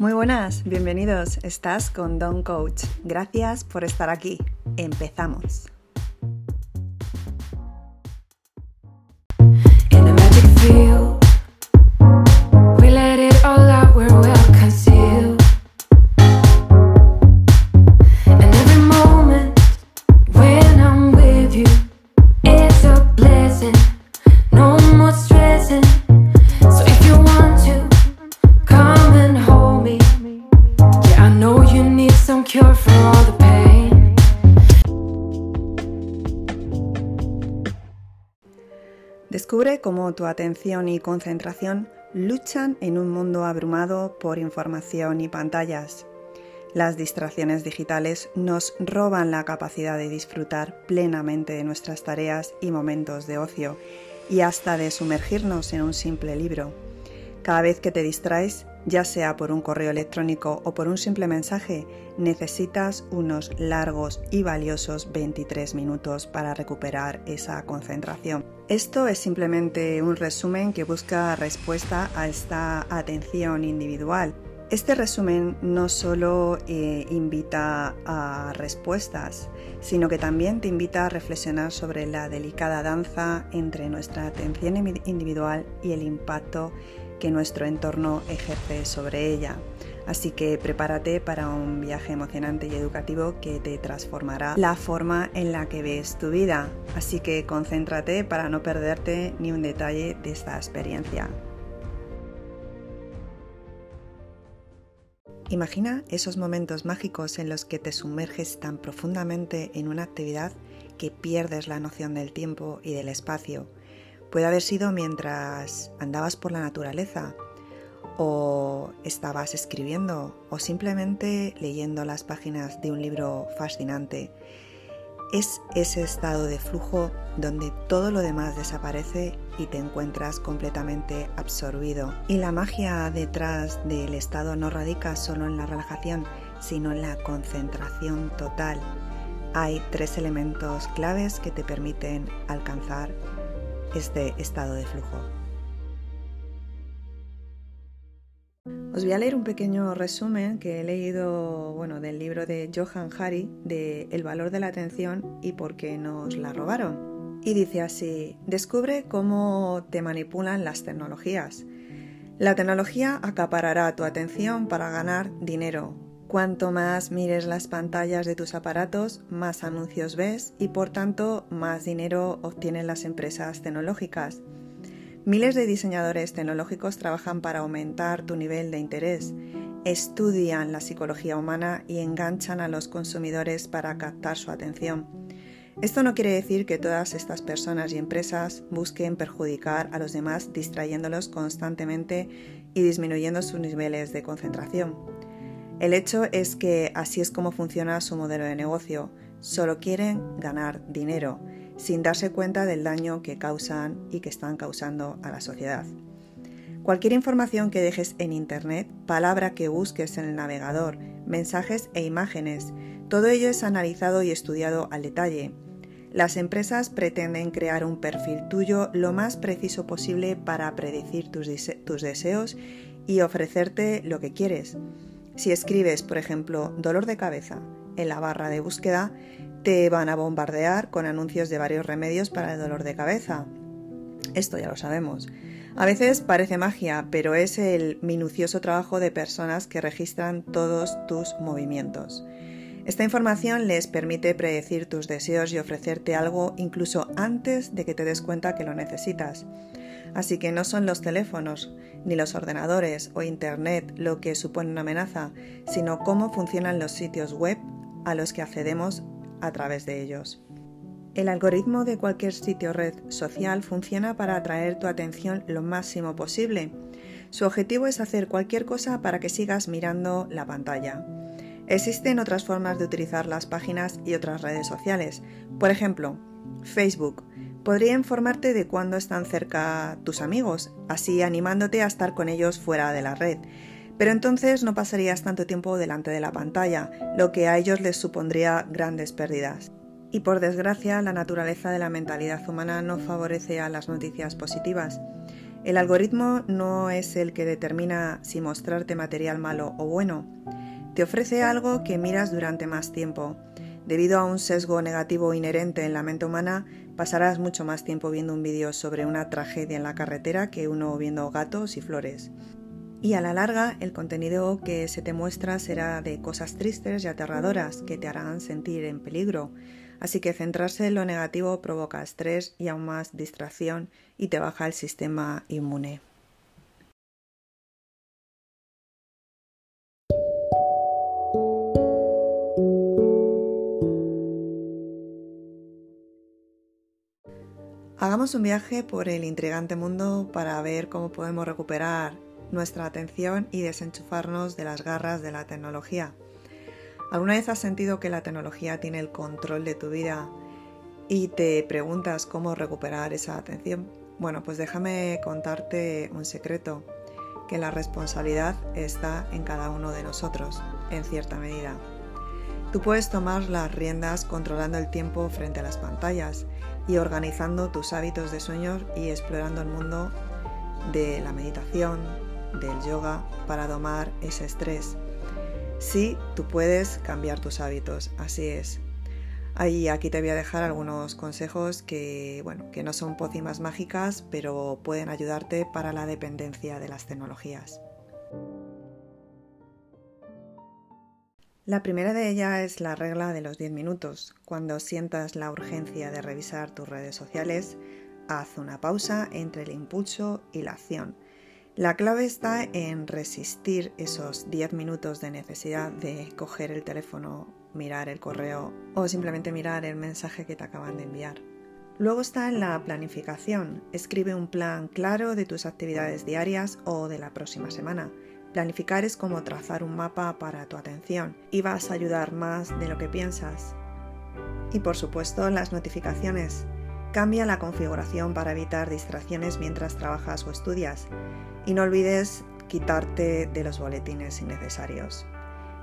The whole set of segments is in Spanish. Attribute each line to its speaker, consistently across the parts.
Speaker 1: Muy buenas, bienvenidos. Estás con Don Coach. Gracias por estar aquí. Empezamos. Descubre cómo tu atención y concentración luchan en un mundo abrumado por información y pantallas. Las distracciones digitales nos roban la capacidad de disfrutar plenamente de nuestras tareas y momentos de ocio y hasta de sumergirnos en un simple libro. Cada vez que te distraes, ya sea por un correo electrónico o por un simple mensaje, necesitas unos largos y valiosos 23 minutos para recuperar esa concentración. Esto es simplemente un resumen que busca respuesta a esta atención individual. Este resumen no solo eh, invita a respuestas, sino que también te invita a reflexionar sobre la delicada danza entre nuestra atención individual y el impacto que nuestro entorno ejerce sobre ella. Así que prepárate para un viaje emocionante y educativo que te transformará la forma en la que ves tu vida. Así que concéntrate para no perderte ni un detalle de esta experiencia. Imagina esos momentos mágicos en los que te sumerges tan profundamente en una actividad que pierdes la noción del tiempo y del espacio. Puede haber sido mientras andabas por la naturaleza, o estabas escribiendo, o simplemente leyendo las páginas de un libro fascinante. Es ese estado de flujo donde todo lo demás desaparece y te encuentras completamente absorbido. Y la magia detrás del estado no radica solo en la relajación, sino en la concentración total. Hay tres elementos claves que te permiten alcanzar este estado de flujo. Os voy a leer un pequeño resumen que he leído bueno, del libro de Johan Hari de El valor de la atención y por qué nos la robaron. Y dice así, descubre cómo te manipulan las tecnologías. La tecnología acaparará tu atención para ganar dinero. Cuanto más mires las pantallas de tus aparatos, más anuncios ves y por tanto más dinero obtienen las empresas tecnológicas. Miles de diseñadores tecnológicos trabajan para aumentar tu nivel de interés, estudian la psicología humana y enganchan a los consumidores para captar su atención. Esto no quiere decir que todas estas personas y empresas busquen perjudicar a los demás distrayéndolos constantemente y disminuyendo sus niveles de concentración. El hecho es que así es como funciona su modelo de negocio. Solo quieren ganar dinero sin darse cuenta del daño que causan y que están causando a la sociedad. Cualquier información que dejes en Internet, palabra que busques en el navegador, mensajes e imágenes, todo ello es analizado y estudiado al detalle. Las empresas pretenden crear un perfil tuyo lo más preciso posible para predecir tus, tus deseos y ofrecerte lo que quieres. Si escribes, por ejemplo, dolor de cabeza en la barra de búsqueda, te van a bombardear con anuncios de varios remedios para el dolor de cabeza. Esto ya lo sabemos. A veces parece magia, pero es el minucioso trabajo de personas que registran todos tus movimientos. Esta información les permite predecir tus deseos y ofrecerte algo incluso antes de que te des cuenta que lo necesitas. Así que no son los teléfonos, ni los ordenadores o Internet lo que supone una amenaza, sino cómo funcionan los sitios web a los que accedemos a través de ellos. El algoritmo de cualquier sitio red social funciona para atraer tu atención lo máximo posible. Su objetivo es hacer cualquier cosa para que sigas mirando la pantalla. Existen otras formas de utilizar las páginas y otras redes sociales. Por ejemplo, Facebook podría informarte de cuándo están cerca tus amigos, así animándote a estar con ellos fuera de la red. Pero entonces no pasarías tanto tiempo delante de la pantalla, lo que a ellos les supondría grandes pérdidas. Y por desgracia, la naturaleza de la mentalidad humana no favorece a las noticias positivas. El algoritmo no es el que determina si mostrarte material malo o bueno. Te ofrece algo que miras durante más tiempo. Debido a un sesgo negativo inherente en la mente humana, pasarás mucho más tiempo viendo un vídeo sobre una tragedia en la carretera que uno viendo gatos y flores. Y a la larga, el contenido que se te muestra será de cosas tristes y aterradoras que te harán sentir en peligro. Así que centrarse en lo negativo provoca estrés y aún más distracción y te baja el sistema inmune. Hagamos un viaje por el intrigante mundo para ver cómo podemos recuperar nuestra atención y desenchufarnos de las garras de la tecnología. ¿Alguna vez has sentido que la tecnología tiene el control de tu vida y te preguntas cómo recuperar esa atención? Bueno, pues déjame contarte un secreto, que la responsabilidad está en cada uno de nosotros, en cierta medida. Tú puedes tomar las riendas controlando el tiempo frente a las pantallas y organizando tus hábitos de sueño y explorando el mundo de la meditación, del yoga para domar ese estrés. Sí, tú puedes cambiar tus hábitos, así es. Ahí aquí te voy a dejar algunos consejos que, bueno, que no son pócimas mágicas, pero pueden ayudarte para la dependencia de las tecnologías. La primera de ellas es la regla de los 10 minutos. Cuando sientas la urgencia de revisar tus redes sociales, haz una pausa entre el impulso y la acción la clave está en resistir esos 10 minutos de necesidad de coger el teléfono, mirar el correo o simplemente mirar el mensaje que te acaban de enviar. Luego está en la planificación. Escribe un plan claro de tus actividades diarias o de la próxima semana. Planificar es como trazar un mapa para tu atención y vas a ayudar más de lo que piensas. Y por supuesto las notificaciones. Cambia la configuración para evitar distracciones mientras trabajas o estudias. Y no olvides quitarte de los boletines innecesarios.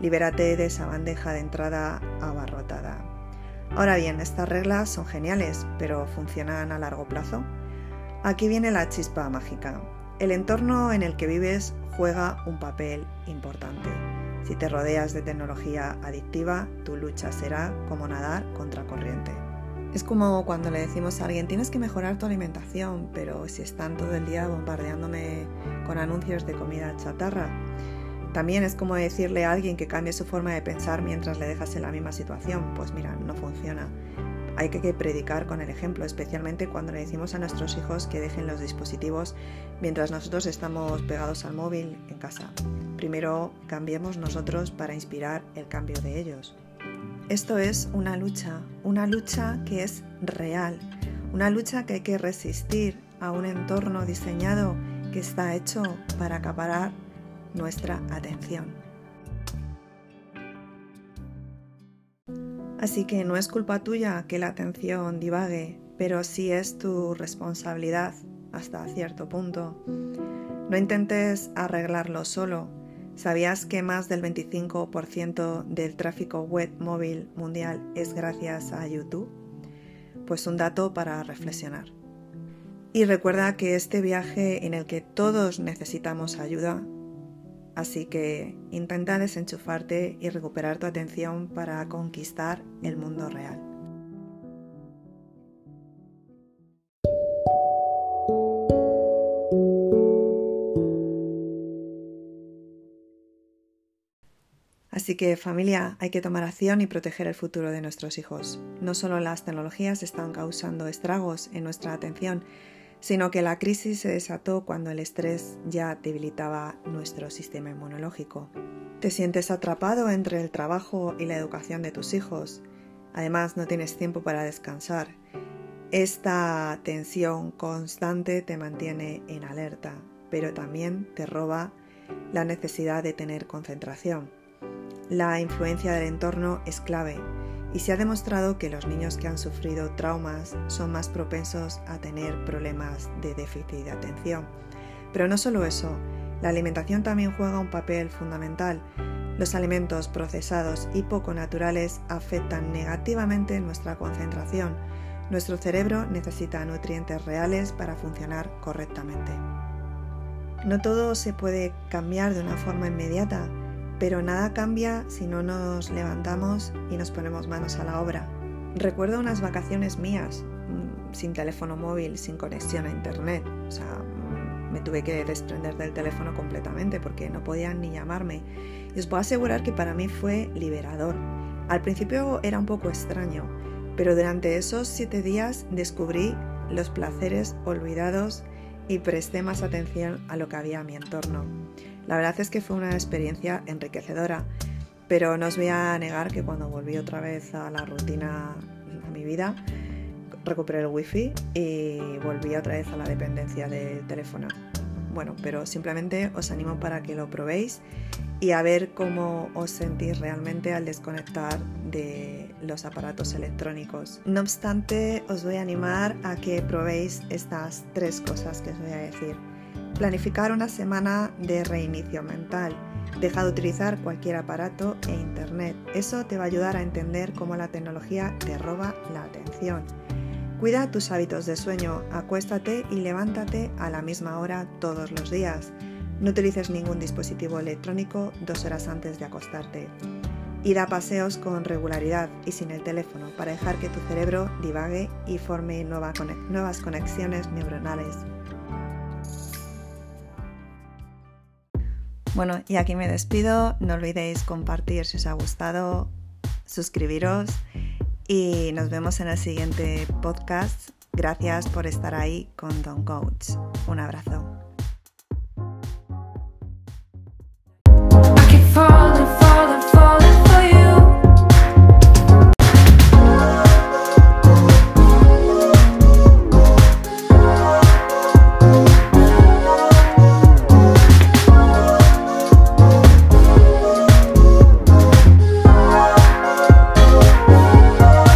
Speaker 1: Libérate de esa bandeja de entrada abarrotada. Ahora bien, estas reglas son geniales, pero ¿funcionan a largo plazo? Aquí viene la chispa mágica. El entorno en el que vives juega un papel importante. Si te rodeas de tecnología adictiva, tu lucha será como nadar contra corriente. Es como cuando le decimos a alguien, tienes que mejorar tu alimentación, pero si están todo el día bombardeándome con anuncios de comida chatarra. También es como decirle a alguien que cambie su forma de pensar mientras le dejas en la misma situación. Pues mira, no funciona. Hay que predicar con el ejemplo, especialmente cuando le decimos a nuestros hijos que dejen los dispositivos mientras nosotros estamos pegados al móvil en casa. Primero cambiemos nosotros para inspirar el cambio de ellos. Esto es una lucha, una lucha que es real, una lucha que hay que resistir a un entorno diseñado que está hecho para acaparar nuestra atención. Así que no es culpa tuya que la atención divague, pero sí es tu responsabilidad hasta cierto punto. No intentes arreglarlo solo, ¿Sabías que más del 25% del tráfico web móvil mundial es gracias a YouTube? Pues un dato para reflexionar. Y recuerda que este viaje en el que todos necesitamos ayuda, así que intenta desenchufarte y recuperar tu atención para conquistar el mundo real. Así que familia, hay que tomar acción y proteger el futuro de nuestros hijos. No solo las tecnologías están causando estragos en nuestra atención, sino que la crisis se desató cuando el estrés ya debilitaba nuestro sistema inmunológico. Te sientes atrapado entre el trabajo y la educación de tus hijos. Además, no tienes tiempo para descansar. Esta tensión constante te mantiene en alerta, pero también te roba la necesidad de tener concentración. La influencia del entorno es clave y se ha demostrado que los niños que han sufrido traumas son más propensos a tener problemas de déficit de atención. Pero no solo eso, la alimentación también juega un papel fundamental. Los alimentos procesados y poco naturales afectan negativamente nuestra concentración. Nuestro cerebro necesita nutrientes reales para funcionar correctamente. No todo se puede cambiar de una forma inmediata, pero nada cambia si no nos levantamos y nos ponemos manos a la obra. Recuerdo unas vacaciones mías, mm, sin teléfono móvil, sin conexión a internet. O sea, mm, me tuve que desprender del teléfono completamente porque no podían ni llamarme. Y os puedo asegurar que para mí fue liberador. Al principio era un poco extraño, pero durante esos siete días descubrí los placeres olvidados y presté más atención a lo que había a mi entorno. La verdad es que fue una experiencia enriquecedora, pero no os voy a negar que cuando volví otra vez a la rutina, a mi vida, recuperé el wifi y volví otra vez a la dependencia del teléfono. Bueno, pero simplemente os animo para que lo probéis y a ver cómo os sentís realmente al desconectar de los aparatos electrónicos. No obstante, os voy a animar a que probéis estas tres cosas que os voy a decir. Planificar una semana de reinicio mental. Deja de utilizar cualquier aparato e internet. Eso te va a ayudar a entender cómo la tecnología te roba la atención. Cuida tus hábitos de sueño. Acuéstate y levántate a la misma hora todos los días. No utilices ningún dispositivo electrónico dos horas antes de acostarte. Y da paseos con regularidad y sin el teléfono para dejar que tu cerebro divague y forme nuevas conexiones neuronales. Bueno, y aquí me despido. No olvidéis compartir si os ha gustado, suscribiros y nos vemos en el siguiente podcast. Gracias por estar ahí con Don Coach. Un abrazo.